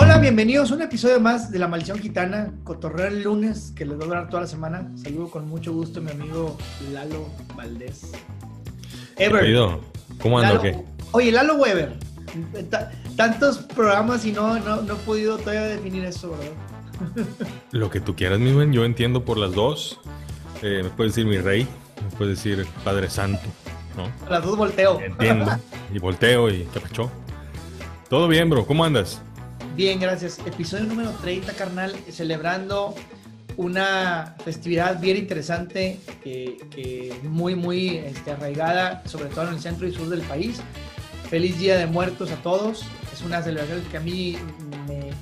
Hola, bienvenidos a un episodio más de La Maldición Gitana, Cotorreo el lunes, que les voy a hablar toda la semana. Saludo con mucho gusto a mi amigo Lalo Valdés. Ever. ¿Cómo anda o qué? Oye, Lalo Weber. tantos programas y no, no, no, he podido todavía definir eso, ¿verdad? Lo que tú quieras, mi buen. Yo entiendo por las dos. Eh, me puedes decir mi rey, me puedes decir Padre Santo, ¿no? Las dos volteo. Entiendo. Y volteo y qué pacho. Todo bien, bro. ¿Cómo andas? Bien, gracias. Episodio número 30, carnal, celebrando una festividad bien interesante, que, muy, muy este, arraigada, sobre todo en el centro y sur del país. Feliz Día de Muertos a todos. Es una celebración que a mí me,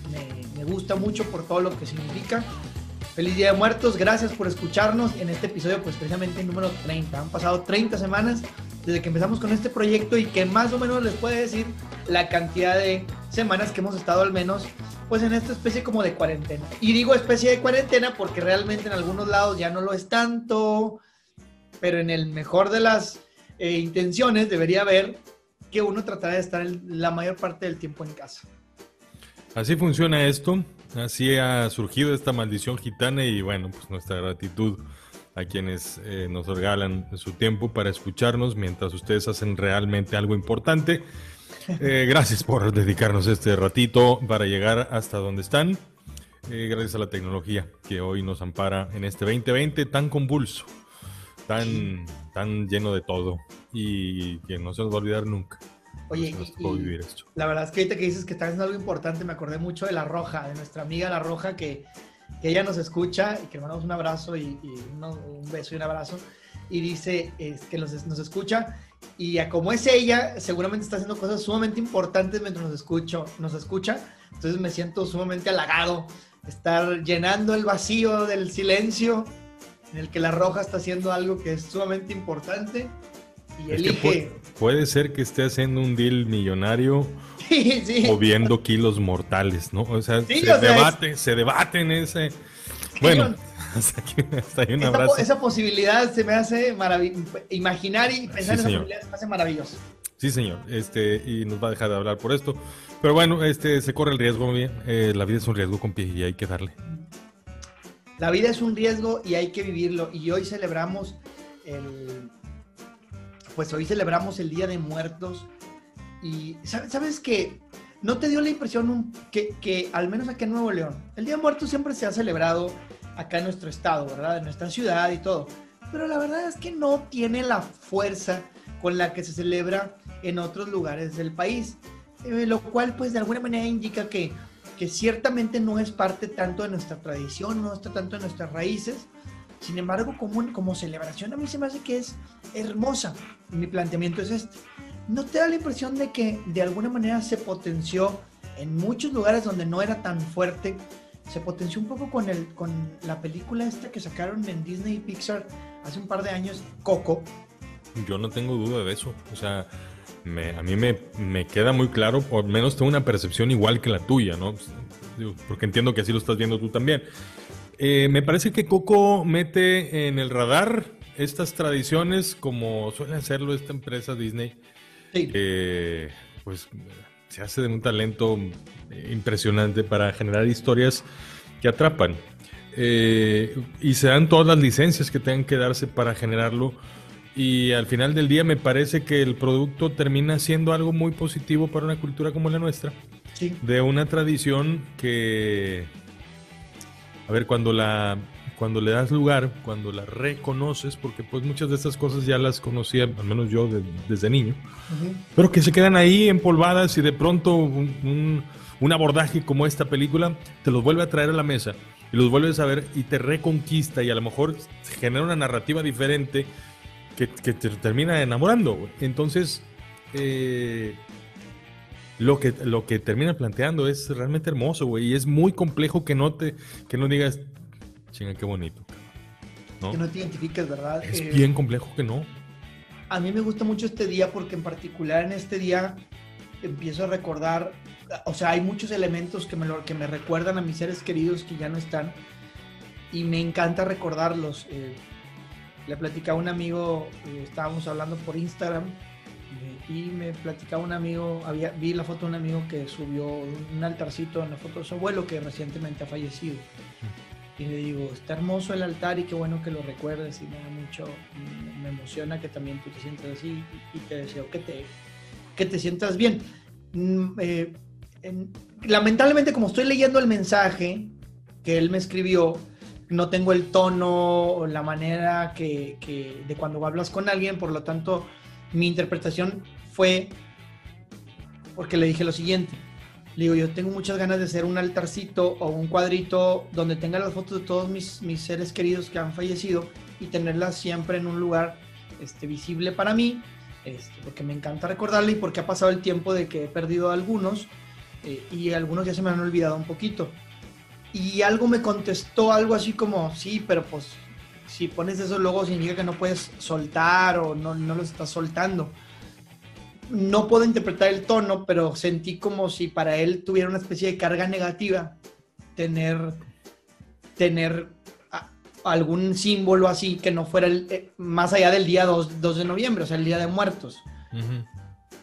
me gusta mucho por todo lo que significa. Feliz Día de Muertos, gracias por escucharnos en este episodio, pues precisamente número 30. Han pasado 30 semanas desde que empezamos con este proyecto y que más o menos les puede decir la cantidad de semanas que hemos estado al menos pues en esta especie como de cuarentena. Y digo especie de cuarentena porque realmente en algunos lados ya no lo es tanto, pero en el mejor de las eh, intenciones debería haber que uno tratará de estar la mayor parte del tiempo en casa. Así funciona esto. Así ha surgido esta maldición gitana y bueno, pues nuestra gratitud a quienes eh, nos regalan su tiempo para escucharnos mientras ustedes hacen realmente algo importante. Eh, gracias por dedicarnos este ratito para llegar hasta donde están. Eh, gracias a la tecnología que hoy nos ampara en este 2020 tan convulso, tan, tan lleno de todo y que no se nos va a olvidar nunca. Oye, y, la verdad es que ahorita que dices que estás haciendo algo importante, me acordé mucho de La Roja, de nuestra amiga La Roja, que, que ella nos escucha y que le mandamos un abrazo y, un beso y un abrazo. Y dice es, que nos, nos escucha y como es ella, seguramente está haciendo cosas sumamente importantes mientras nos, escucho, nos escucha. Entonces me siento sumamente halagado estar llenando el vacío del silencio en el que La Roja está haciendo algo que es sumamente importante y elige puede ser que esté haciendo un deal millonario o viendo kilos mortales, ¿no? O sea, se debate, se debate en ese. Bueno, hasta, aquí, hasta ahí un esa. Esa posibilidad se me hace maravilloso. Imaginar y pensar en esa posibilidad se me hace maravilloso. Sí, señor. Este, y nos va a dejar de hablar por esto. Pero bueno, este, se corre el riesgo. Eh, la vida es un riesgo con pie y hay que darle. La vida es un riesgo y hay que vivirlo. Y hoy celebramos el pues hoy celebramos el Día de Muertos y sabes que no te dio la impresión que, que, al menos aquí en Nuevo León, el Día de Muertos siempre se ha celebrado acá en nuestro estado, ¿verdad? En nuestra ciudad y todo. Pero la verdad es que no tiene la fuerza con la que se celebra en otros lugares del país. Eh, lo cual pues de alguna manera indica que, que ciertamente no es parte tanto de nuestra tradición, no está tanto de nuestras raíces, sin embargo, como, como celebración a mí se me hace que es hermosa. Mi planteamiento es este. ¿No te da la impresión de que de alguna manera se potenció en muchos lugares donde no era tan fuerte? Se potenció un poco con, el, con la película esta que sacaron en Disney y Pixar hace un par de años, Coco. Yo no tengo duda de eso. O sea, a mí me, me, queda muy claro, por menos tengo una percepción igual que la tuya, ¿no? Porque entiendo que así lo estás viendo tú también. Eh, me parece que Coco mete en el radar estas tradiciones como suele hacerlo esta empresa Disney. Que pues se hace de un talento impresionante para generar historias que atrapan. Eh, y se dan todas las licencias que tengan que darse para generarlo. Y al final del día me parece que el producto termina siendo algo muy positivo para una cultura como la nuestra. De una tradición que a ver, cuando la cuando le das lugar, cuando la reconoces, porque pues muchas de estas cosas ya las conocía, al menos yo desde niño, pero que se quedan ahí empolvadas y de pronto un, abordaje como esta película te los vuelve a traer a la mesa y los vuelves a ver y te reconquista y a lo mejor genera una narrativa diferente que, te termina enamorando. Entonces, eh, lo que, lo que termina planteando es realmente hermoso, güey. Y es muy complejo que no te, que no digas, chinga, qué bonito. Que no te identifiques, ¿verdad? Es eh, bien complejo que no. A mí me gusta mucho este día porque en particular en este día empiezo a recordar, o sea, hay muchos elementos que me, que me recuerdan a mis seres queridos que ya no están y me encanta recordarlos. Eh, le platicaba a un amigo, eh, estábamos hablando por Instagram y me platicaba un amigo, había, vi la foto de un amigo que subió un altarcito en la foto de su abuelo que recientemente ha fallecido. Y le digo, está hermoso el altar y qué bueno que lo recuerdes y me da mucho, me emociona que también tú te sientas así y, te deseo que te, que te sientas bien. Mm, eh, lamentablemente como estoy leyendo el mensaje que él me escribió, no tengo el tono o la manera que, de cuando hablas con alguien, por lo tanto mi interpretación fue porque le dije lo siguiente. Le digo, yo tengo muchas ganas de hacer un altarcito o un cuadrito donde tenga las fotos de todos mis, mis seres queridos que han fallecido y tenerlas siempre en un lugar este, visible para mí, este, porque me encanta recordarle y porque ha pasado el tiempo de que he perdido a algunos eh, y algunos ya se me han olvidado un poquito. Y algo me contestó, algo así como, sí, pero pues si pones eso luego significa que no puedes soltar o no, no lo estás soltando. No puedo interpretar el tono, pero sentí como si para él tuviera una especie de carga negativa tener, tener algún símbolo así que no fuera el, eh, más allá del día 2, de noviembre, o sea, el Día de Muertos.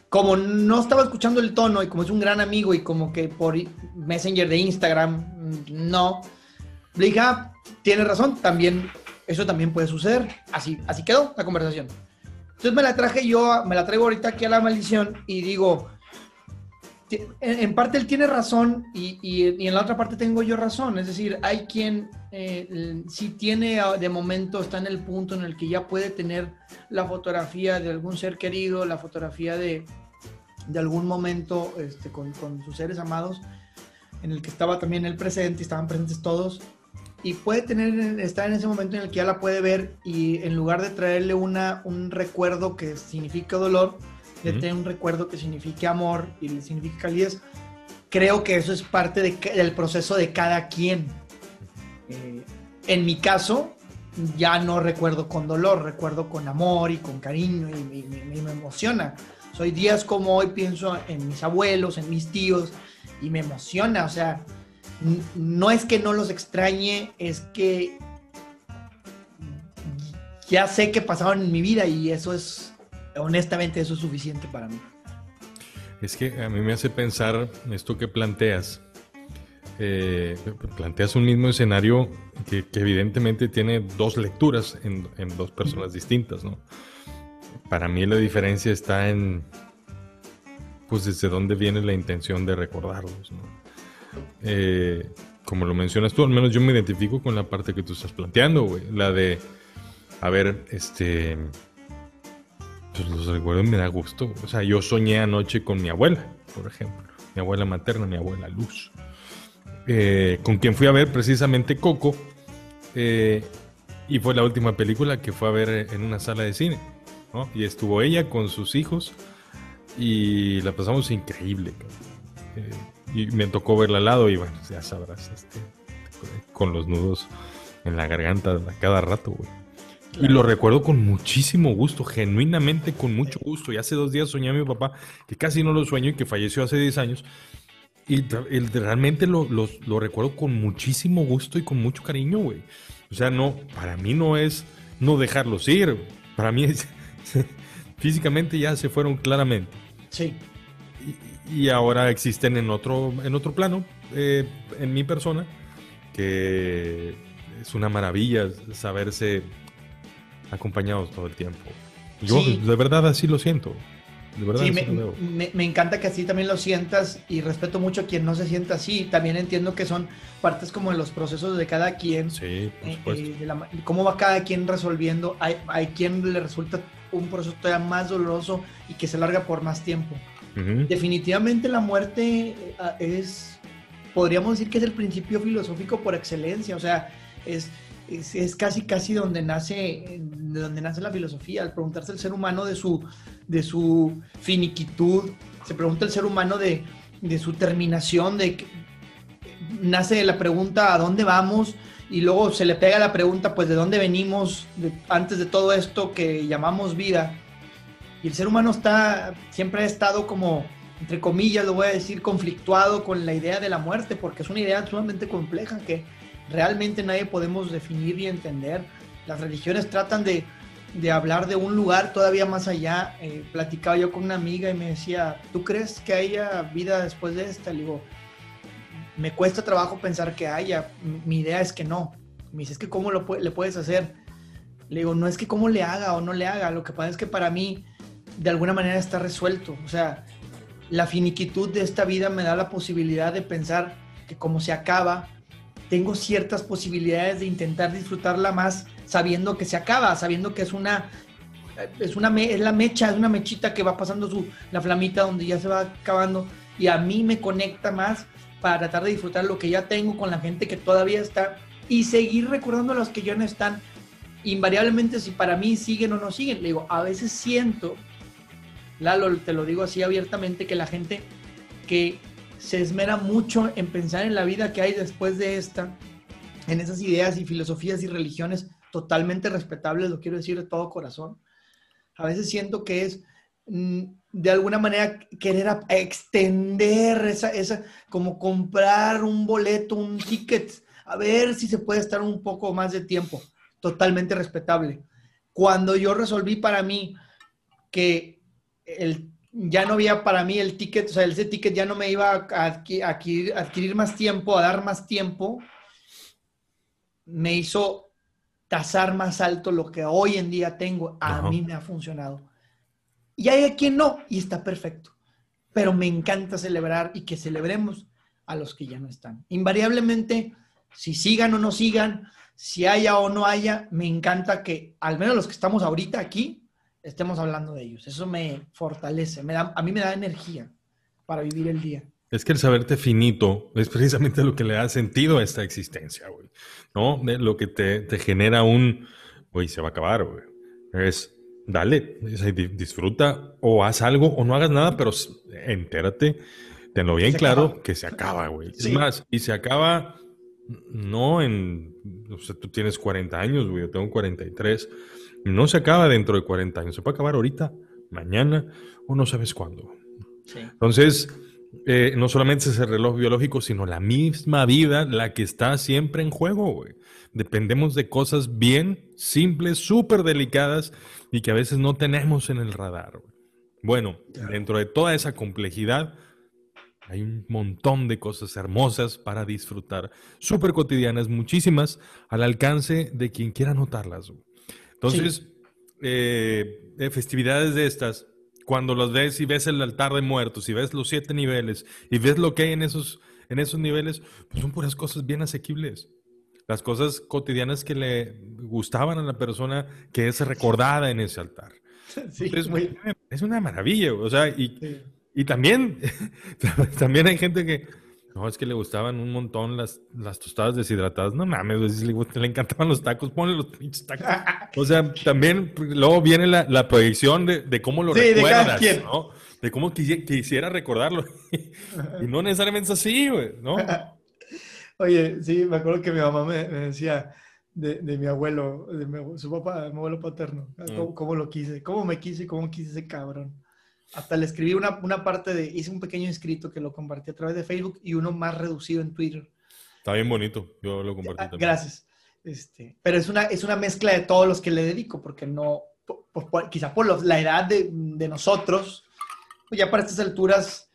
Como no estaba escuchando el tono y como es un gran amigo y como que por Messenger de Instagram, no, le dije, ah, tiene razón, también eso también puede suceder. Así, así quedó la conversación. Entonces me la traje yo, me la traigo ahorita aquí a la maldición y digo, en, parte él tiene razón y, y, en la otra parte tengo yo razón. Es decir, hay quien eh, si tiene ah, de momento, está en el punto en el que ya puede tener la fotografía de algún ser querido, la fotografía de, de algún momento este, con, con sus seres amados, en el que estaba también el presente, estaban presentes todos y puede tener, estar en ese momento en el que ya la puede ver y en lugar de traerle una, un recuerdo que significa dolor, de tener un recuerdo que signifique amor y le signifique calidez, creo que eso es parte del proceso de cada quien. Eh, en mi caso, ya no recuerdo con dolor, recuerdo con amor y con cariño y, y me emociona. Soy días como hoy pienso en mis abuelos, en mis tíos y me emociona, o sea, no es que no los extrañe, es que ya sé que pasaron en mi vida y eso es, honestamente, eso es suficiente para mí. Es que a mí me hace pensar esto que planteas. Eh, planteas un mismo escenario que, evidentemente tiene dos lecturas en, dos personas distintas, ¿no? Para mí la diferencia está en, pues, desde dónde viene la intención de recordarlos, ¿no? Eh, como lo mencionas tú, al menos yo me identifico con la parte que tú estás planteando, güey. La de, a ver, este, pues los recuerdos me da gusto. O sea, yo soñé anoche con mi abuela, por ejemplo. Mi abuela materna, mi abuela Luz. Eh, con quien fui a ver precisamente Coco. Eh, y fue la última película que fue a ver en una sala de cine. Y estuvo ella con sus hijos. Y la pasamos increíble. Eh, y me tocó verla al lado y bueno, ya sabrás, este, con los nudos en la garganta a cada rato, güey. Y lo recuerdo con muchísimo gusto, genuinamente con mucho gusto. Y hace dos días soñé a mi papá, que casi no lo sueño y que falleció hace 10 años. Y realmente lo, lo, recuerdo con muchísimo gusto y con mucho cariño, güey. O sea, no, para mí no es no dejarlos ir. Para mí es, físicamente ya se fueron claramente. Sí y ahora existen en otro, en otro plano, eh, en mi persona, que es una maravilla saberse acompañados todo el tiempo. Yo de verdad así lo siento. De verdad sí, me, me, encanta que así también lo sientas y respeto mucho a quien no se sienta así. También entiendo que son partes como de los procesos de cada quien. Sí, por eh, supuesto. cómo va cada quien resolviendo. Hay, hay quien le resulta un proceso todavía más doloroso y que se larga por más tiempo. Definitivamente la muerte eh, es, podríamos decir que es el principio filosófico por excelencia, o sea, es, es, casi casi donde nace, de donde nace la filosofía, al preguntarse el ser humano de su, de su finiquitud, se pregunta el ser humano de, de su terminación, de nace la pregunta a dónde vamos y luego se le pega la pregunta pues de dónde venimos antes de todo esto que llamamos vida y el ser humano está, siempre ha estado como, entre comillas, lo voy a decir, conflictuado con la idea de la muerte, porque es una idea sumamente compleja que realmente nadie podemos definir y entender. Las religiones tratan de, de hablar de un lugar todavía más allá. Eh, platicaba yo con una amiga y me decía, ¿tú crees que haya vida después de esta? Le digo, me cuesta trabajo pensar que haya. Mi idea es que no. Me dice, es que ¿cómo lo, le puedes hacer? Le digo, no es que cómo le haga o no le haga. Lo que pasa es que para mí, de alguna manera está resuelto. O sea, la finiquitud de esta vida me da la posibilidad de pensar que como se acaba, tengo ciertas posibilidades de intentar disfrutarla más sabiendo que se acaba, sabiendo que es una es una es la mecha, es una mechita que va pasando su la flamita donde ya se va acabando y a mí me conecta más para tratar de disfrutar lo que ya tengo con la gente que todavía está y seguir recordando a los que ya no están invariablemente si para mí siguen o no siguen. Le digo, a veces siento Lalo, te lo digo así abiertamente, que la gente que se esmera mucho en pensar en la vida que hay después de esta, en esas ideas y filosofías y religiones totalmente respetables, lo quiero decir de todo corazón. A veces siento que es mm, de alguna manera querer extender esa, esa, como comprar un boleto, un ticket, a ver si se puede estar un poco más de tiempo. Totalmente respetable. Cuando yo resolví para mí que el, ya no había para mí el ticket, o sea, ese ticket ya no me iba a adquirir, más tiempo, a dar más tiempo, me hizo tasar más alto lo que hoy en día tengo. A mí me ha funcionado. Y hay a quien no, y está perfecto. Pero me encanta celebrar y que celebremos a los que ya no están. Invariablemente, si sigan o no sigan, si haya o no haya, me encanta que al menos los que estamos ahorita aquí, estemos hablando de ellos. Eso me fortalece, me da, a mí me da energía para vivir el día. Es que el saberte finito es precisamente lo que le da sentido a esta existencia, güey. ¿No? Lo que te, te genera un, güey, se va a acabar, güey. Es, dale, disfruta o haz algo o no hagas nada, pero entérate, tenlo bien claro que se acaba, güey. Es más, y se acaba no en, o sea, tú tienes 40 años, güey, yo tengo 43 no se acaba dentro de 40 años, se puede acabar ahorita, mañana o no sabes cuándo. Entonces, eh, no solamente es el reloj biológico, sino la misma vida la que está siempre en juego. Dependemos de cosas bien simples, súper delicadas y que a veces no tenemos en el radar. Bueno, dentro de toda esa complejidad, hay un montón de cosas hermosas para disfrutar, súper cotidianas, muchísimas, al alcance de quien quiera notarlas. Entonces, eh, festividades de estas, cuando las ves y ves el altar de muertos y ves los siete niveles y ves lo que hay en esos, en esos niveles, pues son puras cosas bien asequibles. Las cosas cotidianas que le gustaban a la persona que es recordada en ese altar. Sí, Es una maravilla, o sea, y, y también, también hay gente que, no, es que le gustaban un montón las, las tostadas deshidratadas. No mames, le, le, encantaban los tacos, ponle los pinches tacos. O sea, también luego viene la, la proyección de, de, cómo lo recuerdas, de ¿no? De cómo quisiera recordarlo. y no necesariamente es así, güey, ¿no? Oye, sí, me acuerdo que mi mamá me, decía de, de, mi abuelo, de su papá, mi abuelo paterno, cómo, cómo, lo quise, cómo me quise cómo quise ese cabrón. Hasta le escribí una, una, parte de, hice un pequeño escrito que lo compartí a través de Facebook y uno más reducido en Twitter. Está bien bonito, yo lo compartí ah, también. Gracias. Este, pero es una, es una mezcla de todos los que le dedico, porque no, quizá por la edad de, de nosotros, pues ya para estas alturas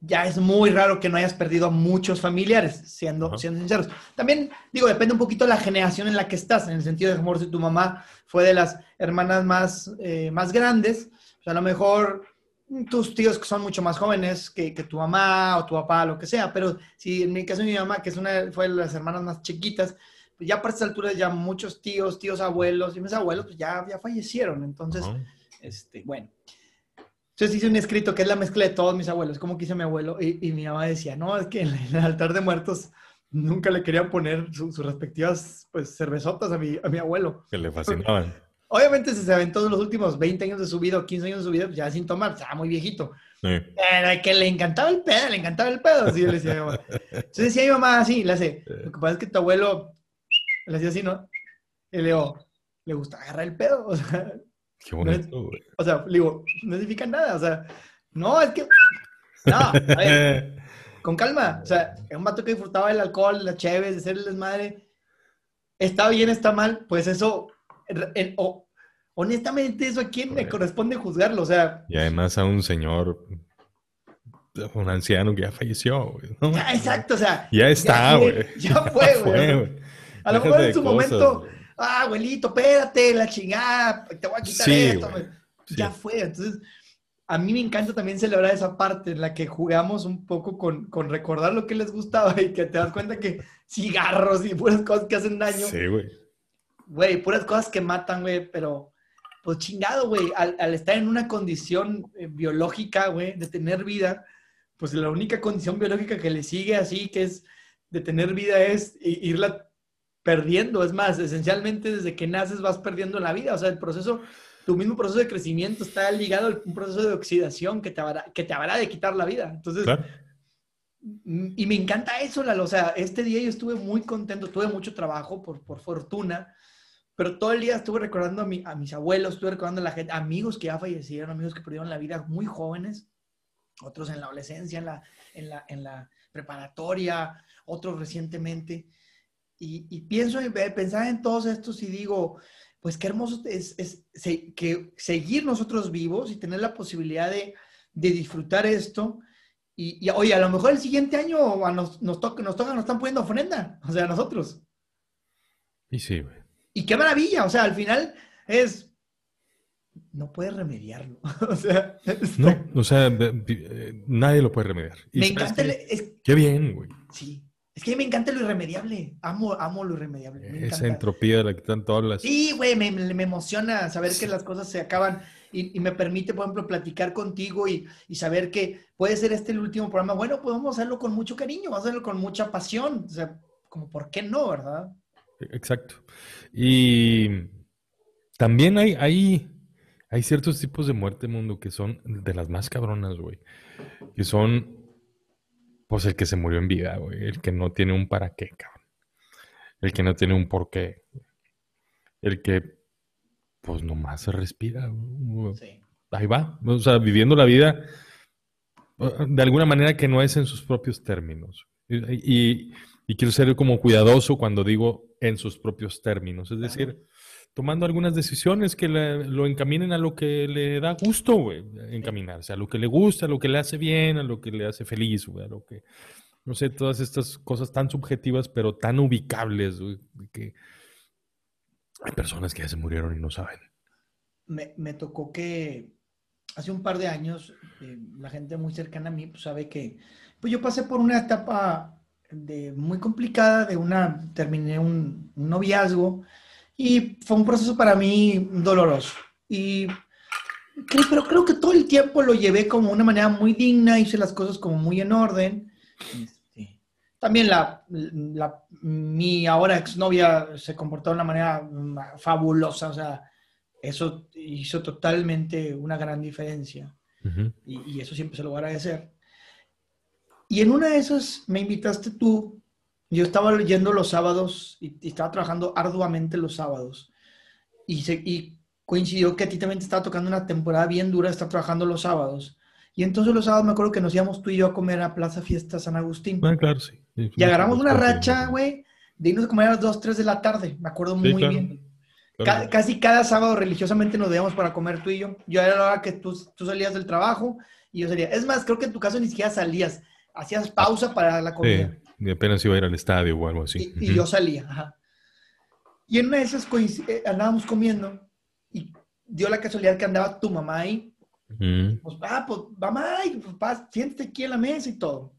ya es muy raro que no hayas perdido a muchos familiares, siendo, siendo sinceros. También, digo, depende un poquito de la generación en la que estás, en el sentido de, amor, si tu mamá fue de las hermanas más, eh, más grandes, pues a lo mejor tus tíos que son mucho más jóvenes que, que, tu mamá o tu papá, lo que sea, pero si en mi caso mi mamá, que es una, fue de las hermanas más chiquitas, pues ya para estas alturas ya muchos tíos, tíos abuelos y mis abuelos pues ya, ya fallecieron, entonces, este, bueno. Entonces hice un escrito que es la mezcla de todos mis abuelos, como quise mi abuelo, y, y, mi mamá decía, no, es que en el altar de muertos nunca le querían poner sus respectivas, pues, cervezotas a mi, a mi abuelo. Que le fascinaban. Obviamente se aventó los últimos 20 años de su vida o 15 años de su vida, pues ya sin tomar, estaba muy viejito. Pero que le encantaba el pedo, le encantaba el pedo. Así yo le decía a mi mamá. Entonces decía a mi mamá así, le hace, lo que pasa es que tu abuelo le hacía así, ¿no? Y le digo, le gusta agarrar el pedo. O sea, Qué bonito, güey. o sea, le digo, no significa nada. O sea, no, es que. No, a ver, con calma. O sea, es un vato que disfrutaba del alcohol, la chévere, de ser el desmadre. Está bien, está mal, pues eso o, honestamente, eso a quién me corresponde juzgarlo, o sea. Y además a un señor, un anciano que ya falleció, güey. Ya, exacto, o sea. Ya está, güey. Ya, fue, güey. A lo mejor en su momento, ah, abuelito, espérate, la chingada, te voy a quitar esto. Ya fue, entonces a mí me encanta también celebrar esa parte en la que jugamos un poco con, con, recordar lo que les gustaba y que te das cuenta que cigarros y puras cosas que hacen daño. Sí, güey. Güey, puras cosas que matan, güey, pero pues chingado, güey, al, al, estar en una condición eh, biológica, güey, de tener vida, pues la única condición biológica que le sigue así, que es de tener vida, es irla perdiendo. Es más, esencialmente desde que naces vas perdiendo la vida. O sea, el proceso tu mismo proceso de crecimiento está ligado a un proceso de oxidación que te habrá, que te habrá de quitar la vida. Entonces, y me encanta eso, Lalo. O sea, este día yo estuve muy contento, tuve mucho trabajo por, por fortuna, pero todo el día estuve recordando a, mi, a mis abuelos, estuve recordando a la gente, amigos que ya fallecieron, amigos que perdieron la vida muy jóvenes, otros en la adolescencia, en la, en la, en la preparatoria, otros recientemente. Y, y pienso, pensar en todos estos y digo, pues qué hermoso es, que seguir nosotros vivos y tener la posibilidad de, disfrutar esto. Y, oye, a lo mejor el siguiente año nos, nos, toca, nos toca, nos están poniendo ofrenda, o sea, a nosotros. Y sí, güey. Y qué maravilla, o sea, al final es, no puedes remediarlo. o sea, no, o sea, eh, nadie lo puede remediar. me encanta. qué bien, güey. Sí. Es que me encanta lo irremediable. Amo, amo lo irremediable. Esa entropía de la que están todas las. Sí, güey, me, me, emociona saber que las cosas se acaban y, me permite, por ejemplo, platicar contigo y, y, saber que puede ser este el último programa. Bueno, pues vamos a hacerlo con mucho cariño, vamos a hacerlo con mucha pasión. O sea, como, ¿por qué no, verdad? Exacto. Y también hay, hay, hay ciertos tipos de muerte, mundo, que son de las más cabronas, güey. Que son pues el que se murió en vida, güey. El que no tiene un para qué, cabrón. El que no tiene un por qué. El que, pues nomás se respira. Sí. Ahí va. O sea, viviendo la vida de alguna manera que no es en sus propios términos. Y, quiero ser como cuidadoso cuando digo en sus propios términos. Es decir, tomando algunas decisiones que lo encaminen a lo que le da gusto, güey, encaminarse, a lo que le gusta, a lo que le hace bien, a lo que le hace feliz, güey, a lo que, no sé, todas estas cosas tan subjetivas, pero tan ubicables, güey, que hay personas que ya se murieron y no saben. Me, tocó que hace un par de años, eh, la gente muy cercana a mí pues, sabe que pues yo pasé por una etapa de, muy complicada, de una, terminé un, un noviazgo, y fue un proceso para mí doloroso. Y pero creo que todo el tiempo lo llevé como una manera muy digna, hice las cosas como muy en orden. Este, también la, la, mi ahora exnovia se comportó de una manera fabulosa, o sea, eso hizo totalmente una gran diferencia. y, y, eso siempre se lo voy a agradecer. Y en una de esas me invitaste tú yo estaba leyendo los sábados y, estaba trabajando arduamente los sábados. Y, se, y coincidió que a ti también te estaba tocando una temporada bien dura, estar trabajando los sábados. Y entonces los sábados me acuerdo que nos íbamos tú y yo a comer a Plaza Fiesta San Agustín. Ah, claro, sí. y agarramos una racha, güey, de irnos a comer a las 2, 3 de la tarde. Me acuerdo muy bien. casi cada sábado religiosamente nos veíamos para comer tú y yo. Yo era la hora que tú, tú salías del trabajo y yo salía. Es más, creo que en tu caso ni siquiera salías. Hacías pausa para la comida. Y apenas iba a ir al estadio o algo así. Y, yo salía, ajá. Y en una de esas eh, andábamos comiendo y dio la casualidad que andaba tu mamá ahí. Pues, ah, pues, mamá, pues, siéntate aquí en la mesa y todo.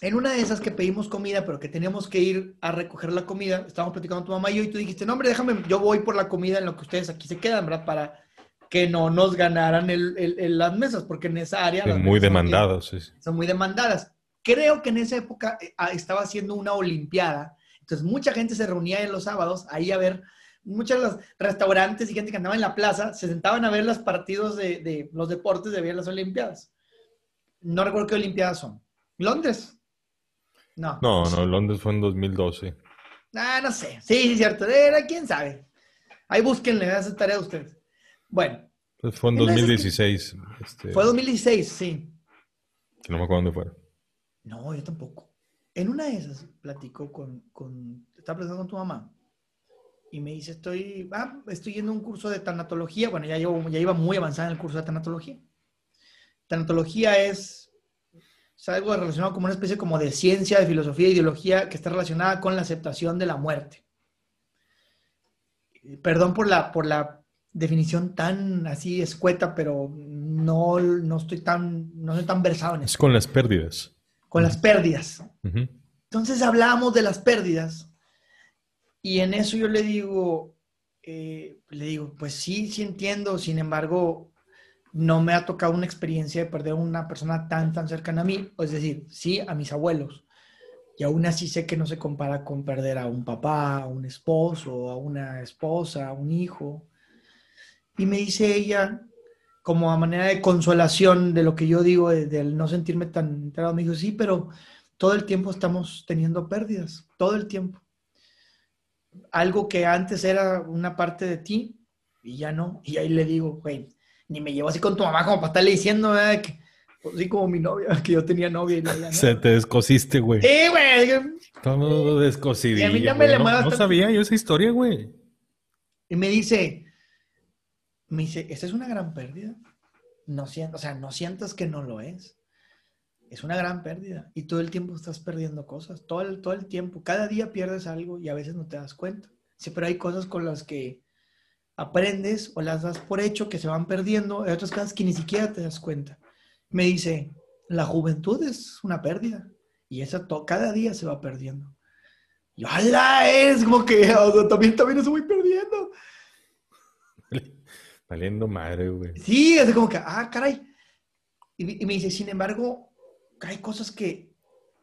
En una de esas que pedimos comida, pero que teníamos que ir a recoger la comida, estábamos platicando con tu mamá y yo, y tú dijiste, no, hombre, déjame, yo voy por la comida en lo que ustedes aquí se quedan, ¿verdad? Para que no nos ganaran el, las mesas, porque en esa área... Son muy demandadas, sí. Son muy demandadas. Creo que en esa época eh, ah, estaba haciendo una olimpiada, entonces mucha gente se reunía en los sábados ahí a ver, muchos de los restaurantes y gente que andaba en la plaza se sentaban a ver los partidos de, los deportes de ver las olimpiadas. No recuerdo qué olimpiadas son. ¿Londres? No. No, no, Londres fue en 2012. Ah, no sé. Sí, sí, cierto. Era, quién sabe. Ahí búsquenle, esa tarea de ustedes. Bueno. Pues fue en 2016. Este... Fue 2016, sí. Que no me acuerdo dónde fue. No, yo tampoco. En una de esas platicó con, con estaba platicando con tu mamá. y me dice, estoy, ah, estoy yendo a un curso de tanatología. Bueno, ya, llevo, ya iba muy avanzada en el curso de tanatología. Tanatología es, es algo relacionado como una especie como de ciencia, de filosofía, de ideología que está relacionada con la aceptación de la muerte. Perdón por la, por la definición tan así escueta, pero no, no estoy tan, no estoy tan versado en eso. Es con las pérdidas. Con las pérdidas. Entonces hablamos de las pérdidas y en eso yo le digo, eh, le digo, pues sí, sí entiendo, sin embargo, no me ha tocado una experiencia de perder a una persona tan, tan cercana a mí, es decir, sí, a mis abuelos. Y aún así sé que no se compara con perder a un papá, a un esposo, a una esposa, a un hijo. Y me dice ella, como a manera de consolación de lo que yo digo, de, no sentirme tan enterado, me dijo, sí, pero todo el tiempo estamos teniendo pérdidas, todo el tiempo algo que antes era una parte de ti y ya no. Y ahí le digo, güey, ni me llevo así con tu mamá como para estarle diciendo, que, pues, así como mi novia, que yo tenía novia y no, Se te descosiste, güey. Sí, güey. Todo descosidillo. Y a mí ya me le no, no sabía yo esa historia, güey. Y me dice, me dice, esta es una gran pérdida. No siento, o sea, no sientas que no lo es es una gran pérdida y todo el tiempo estás perdiendo cosas, todo el, todo el tiempo, cada día pierdes algo y a veces no te das cuenta. Sí, pero hay cosas con las que aprendes o las das por hecho que se van perdiendo, hay otras cosas que ni siquiera te das cuenta. Me dice, la juventud es una pérdida y esa cada día se va perdiendo. Y ¡hala! Es como que también, también se voy perdiendo. Valiendo madre, güey. Sí, es como que, ah, caray. y me dice, sin embargo, hay cosas que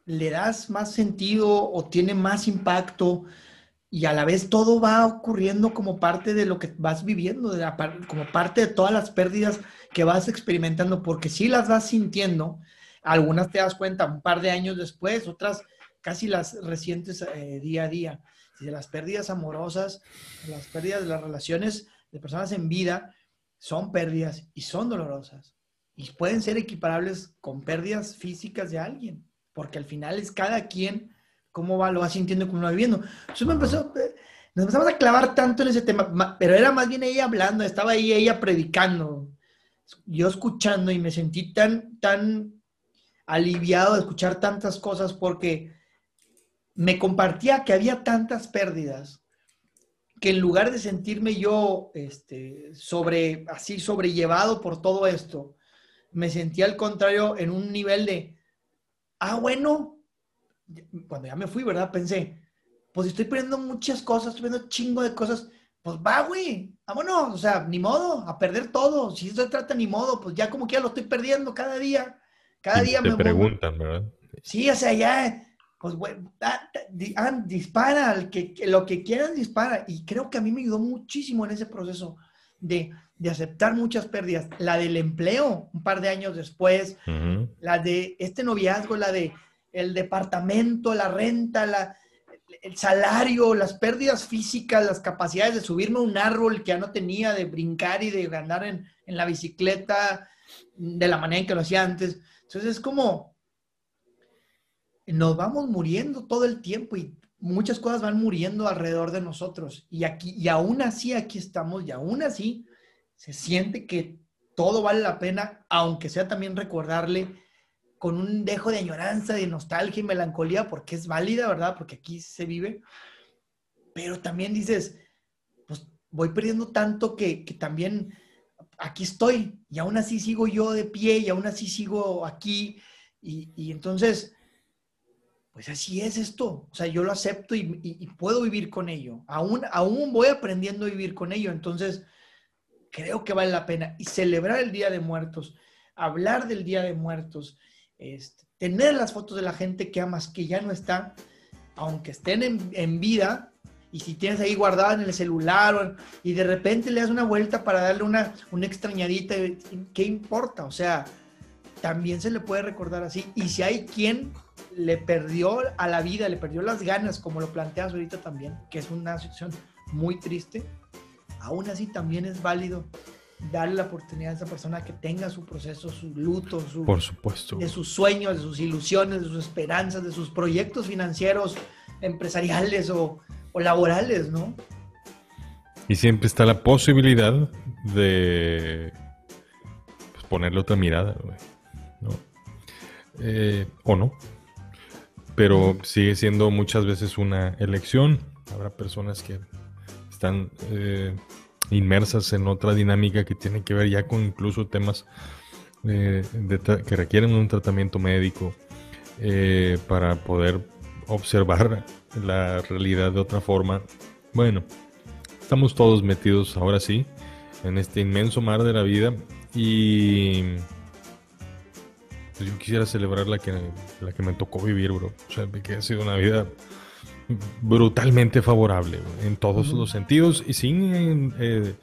le das más sentido o tiene más impacto y a la vez todo va ocurriendo como parte de lo que vas viviendo, como parte de todas las pérdidas que vas experimentando, porque si las vas sintiendo, algunas te das cuenta un par de años después, otras casi las recientes eh, día a día. de las pérdidas amorosas, las pérdidas de las relaciones de personas en vida son pérdidas y son dolorosas y pueden ser equiparables con pérdidas físicas de alguien, porque al final es cada quien cómo va, lo va sintiendo, cómo lo va viviendo. Me empezó, eh, nos empezamos a clavar tanto en ese tema, pero era más bien ella hablando, estaba ahí ella predicando, yo escuchando y me sentí tan, tan aliviado de escuchar tantas cosas porque me compartía que había tantas pérdidas que en lugar de sentirme yo este, sobre, así sobrellevado por todo esto, me sentía al contrario en un nivel de, ah, bueno, cuando ya me fui, ¿verdad? Pensé, pues estoy perdiendo muchas cosas, estoy perdiendo chingo de cosas, pues va, güey, vámonos, o sea, ni modo, a perder todo, si eso se trata, ni modo, pues ya como que ya lo estoy perdiendo cada día, cada día me preguntan, ¿verdad? Sí, o sea, ya, pues, güey, ah, dispara, que, lo que quieran dispara, y creo que a mí me ayudó muchísimo en ese proceso de de aceptar muchas pérdidas. La del empleo, un par de años después, la de este noviazgo, la de el departamento, la renta, la, el salario, las pérdidas físicas, las capacidades de subirme a un árbol que ya no tenía, de brincar y de andar en, en la bicicleta de la manera en que lo hacía antes. Entonces es como, nos vamos muriendo todo el tiempo y muchas cosas van muriendo alrededor de nosotros. Y aquí, y aún así aquí estamos, y aún así se siente que todo vale la pena, aunque sea también recordarle con un dejo de añoranza, de nostalgia y melancolía, porque es válida, ¿verdad? Porque aquí se vive. Pero también dices, pues voy perdiendo tanto que, también aquí estoy y aún así sigo yo de pie y aún así sigo aquí. Y, entonces, pues así es esto. O sea, yo lo acepto y, y, puedo vivir con ello. Aún, aún voy aprendiendo a vivir con ello. Entonces, creo que vale la pena. Y celebrar el Día de Muertos, hablar del Día de Muertos, este, tener las fotos de la gente que amas que ya no está, aunque estén en, vida, y si tienes ahí guardada en el celular y de repente le das una vuelta para darle una, una extrañadita, ¿qué importa? O sea, también se le puede recordar así. Y si hay quien le perdió a la vida, le perdió las ganas, como lo planteas ahorita también, que es una situación muy triste, aún así también es válido darle la oportunidad a esa persona que tenga su proceso, su luto, su, Por supuesto. de sus sueños, de sus ilusiones, de sus esperanzas, de sus proyectos financieros, empresariales o, laborales, ¿no? Y siempre está la posibilidad de pues, ponerle otra mirada, ¿no? Eh, o no. Pero sigue siendo muchas veces una elección. Habrá personas que están eh, inmersas en otra dinámica que tiene que ver ya con incluso temas eh, que requieren un tratamiento médico para poder observar la realidad de otra forma. Bueno, estamos todos metidos ahora sí en este inmenso mar de la vida y pues, yo quisiera celebrar la que, la que me tocó vivir, bro. O sea, que ha sido una vida brutalmente favorable en todos los sentidos y sin eh,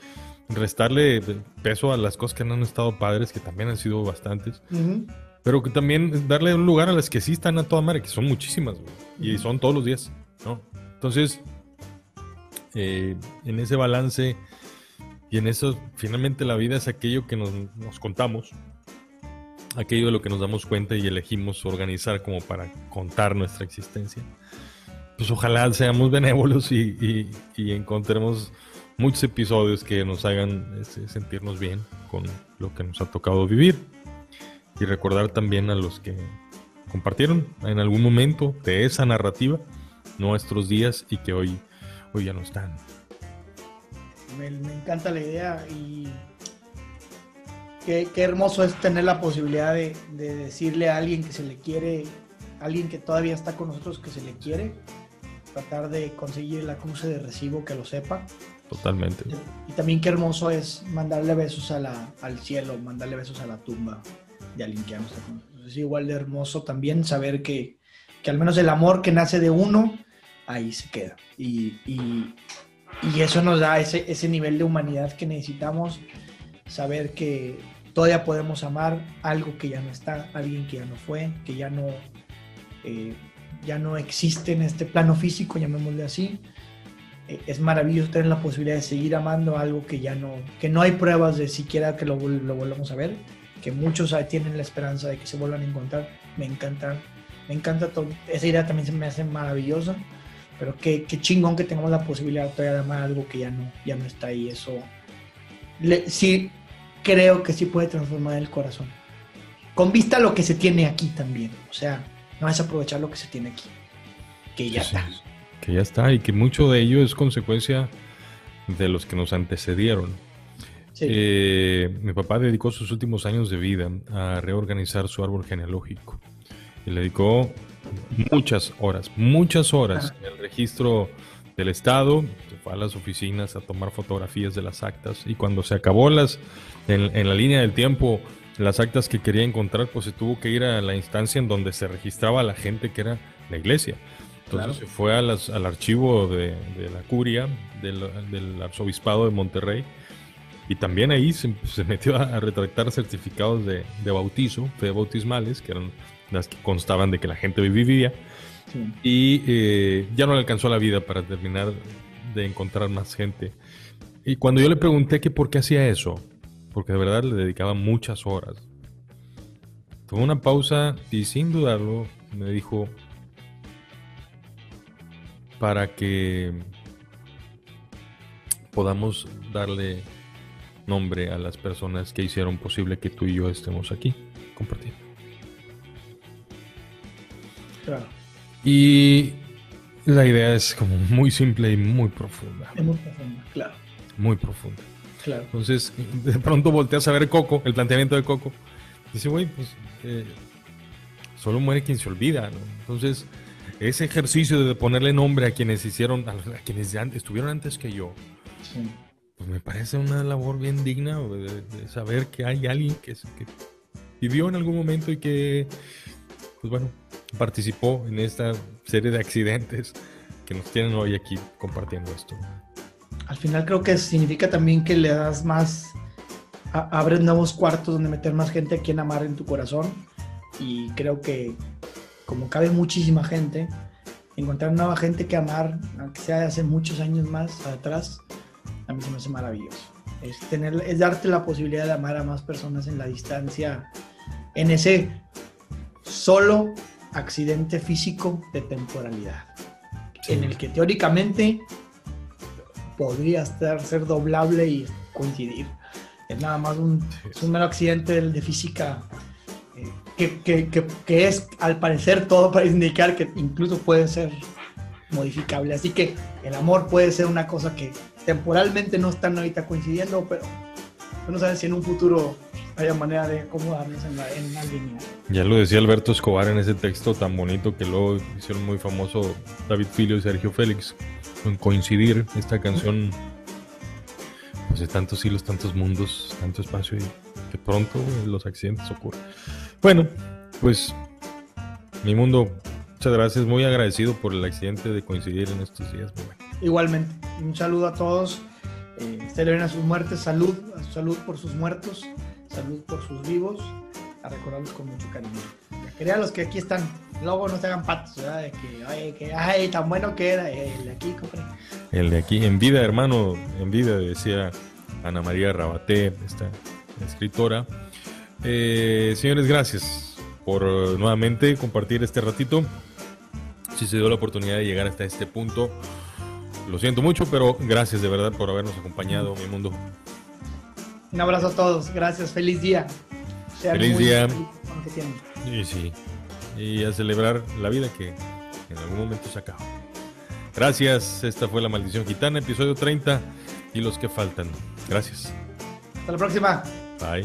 restarle peso a las cosas que no han estado padres, que también han sido bastantes. Pero que también darle un lugar a las que sí están a toda madre, que son muchísimas, Y son todos los días, ¿no? Entonces, eh, en ese balance y en eso, finalmente la vida es aquello que nos, contamos, aquello de lo que nos damos cuenta y elegimos organizar como para contar nuestra existencia. Pues ojalá seamos benévolos y, encontremos muchos episodios que nos hagan este, sentirnos bien con lo que nos ha tocado vivir y recordar también a los que compartieron en algún momento de esa narrativa nuestros días y que hoy, hoy ya no están. Me, encanta la idea y qué, hermoso es tener la posibilidad de, decirle a alguien que se le quiere, alguien que todavía está con nosotros que se le quiere, tratar de conseguir el acuse de recibo que lo sepa. Totalmente. Y también qué hermoso es mandarle besos a la, al cielo, mandarle besos a la tumba de alguien que ya no está con nosotros. Es igual de hermoso también saber que, que al menos el amor que nace de uno, ahí se queda. Y, y, y eso nos da ese, ese, nivel de humanidad que necesitamos, saber que todavía podemos amar algo que ya no está, alguien que ya no fue, que ya no, eh, ya no existe en este plano físico, llamémosle así. Eh, es maravilloso tener la posibilidad de seguir amando algo que ya no, que no hay pruebas de siquiera que lo, lo volvamos a ver, que muchos tienen la esperanza de que se vuelvan a encontrar. Me encanta, me encanta todo. Esa idea también se me hace maravillosa, pero qué, qué chingón que tengamos la posibilidad todavía de amar algo que ya no, ya no está ahí. Eso sí creo que sí puede transformar el corazón. Con vista a lo que se tiene aquí también. O sea, no es aprovechar lo que se tiene aquí. Que ya está. Que ya está y que mucho de ello es consecuencia de los que nos antecedieron. Eh, mi papá dedicó sus últimos años de vida a reorganizar su árbol genealógico y le dedicó muchas horas, muchas horas en el registro del Estado, se fue a las oficinas a tomar fotografías de las actas y cuando se acabó las en, la línea del tiempo las actas que quería encontrar, pues se tuvo que ir a la instancia en donde se registraba la gente que era la iglesia. Entonces se fue al archivo de, la curia del arzobispado de Monterrey y también ahí se, metió a, retractar certificados de, bautizo, de bautismales, que eran las que constaban de que la gente vivía. Y eh, ya no le alcanzó la vida para terminar de encontrar más gente. Y cuando yo le pregunté que por qué hacía eso, porque de verdad le dedicaba muchas horas, tuvo una pausa y sin dudarlo me dijo, para que podamos darle nombre a las personas que hicieron posible que tú y yo estemos aquí compartiendo. Claro. Y la idea es como muy simple y muy profunda. muy profunda, claro. Muy profunda. Claro. Entonces, de pronto volteas a ver Coco, el planteamiento de Coco. Dice, güey, pues eh, solo muere quien se olvida, ¿no? Entonces, ese ejercicio de ponerle nombre a quienes hicieron, a, quienes estuvieron antes que yo, sí pues me parece una labor bien digna de, saber que hay alguien que, que, vivió en algún momento y que, pues bueno, participó en esta serie de accidentes que nos tienen hoy aquí compartiendo esto. Al final creo que significa también que le das más, abres nuevos cuartos donde meter más gente a quien amar en tu corazón y creo que como cabe muchísima gente, encontrar nueva gente que amar, aunque sea de hace muchos años más atrás, a mí se me hace maravilloso. Es, tener, es darte la posibilidad de amar a más personas en la distancia, en ese solo accidente físico de temporalidad, en el que teóricamente podría ser, ser doblable y coincidir. Es nada más un, es un mero accidente de física eh, que, que, que, que, es, al parecer, todo para indicar que incluso puede ser modificable. Así que el amor puede ser una cosa que temporalmente no están ahorita coincidiendo, pero no sabes si en un futuro haya manera de acomodarnos en la, en la línea. Ya lo decía Alberto Escobar en ese texto tan bonito que luego hicieron muy famoso David Filio y Sergio Félix, en coincidir esta canción pues de tantos hilos, tantos mundos, tanto espacio y que pronto los accidentes ocurren. Bueno, pues mi mundo, muchas gracias, muy agradecido por el accidente de coincidir en estos días. Igualmente, un saludo a todos, eh, celebren a sus muertes, salud, salud por sus muertos, salud por sus vivos, a recordarlos con mucho cariño. Quería los que aquí están, luego no se hagan patos, ¿verdad? De que, ay, que, ay, tan bueno que era el de aquí, compadre. El de aquí, en vida, hermano, en vida, decía Ana María Rabaté, esta escritora. Eh, señores, gracias por nuevamente compartir este ratito. Si se dio la oportunidad de llegar hasta este punto, lo siento mucho, pero gracias de verdad por habernos acompañado, mi mundo. Un abrazo a todos, gracias, feliz día. feliz día. Y sí, y a celebrar la vida que en algún momento se acaba. Gracias, esta fue La Maldición Gitana, episodio 30 y los que faltan. Gracias. Hasta la próxima. Bye.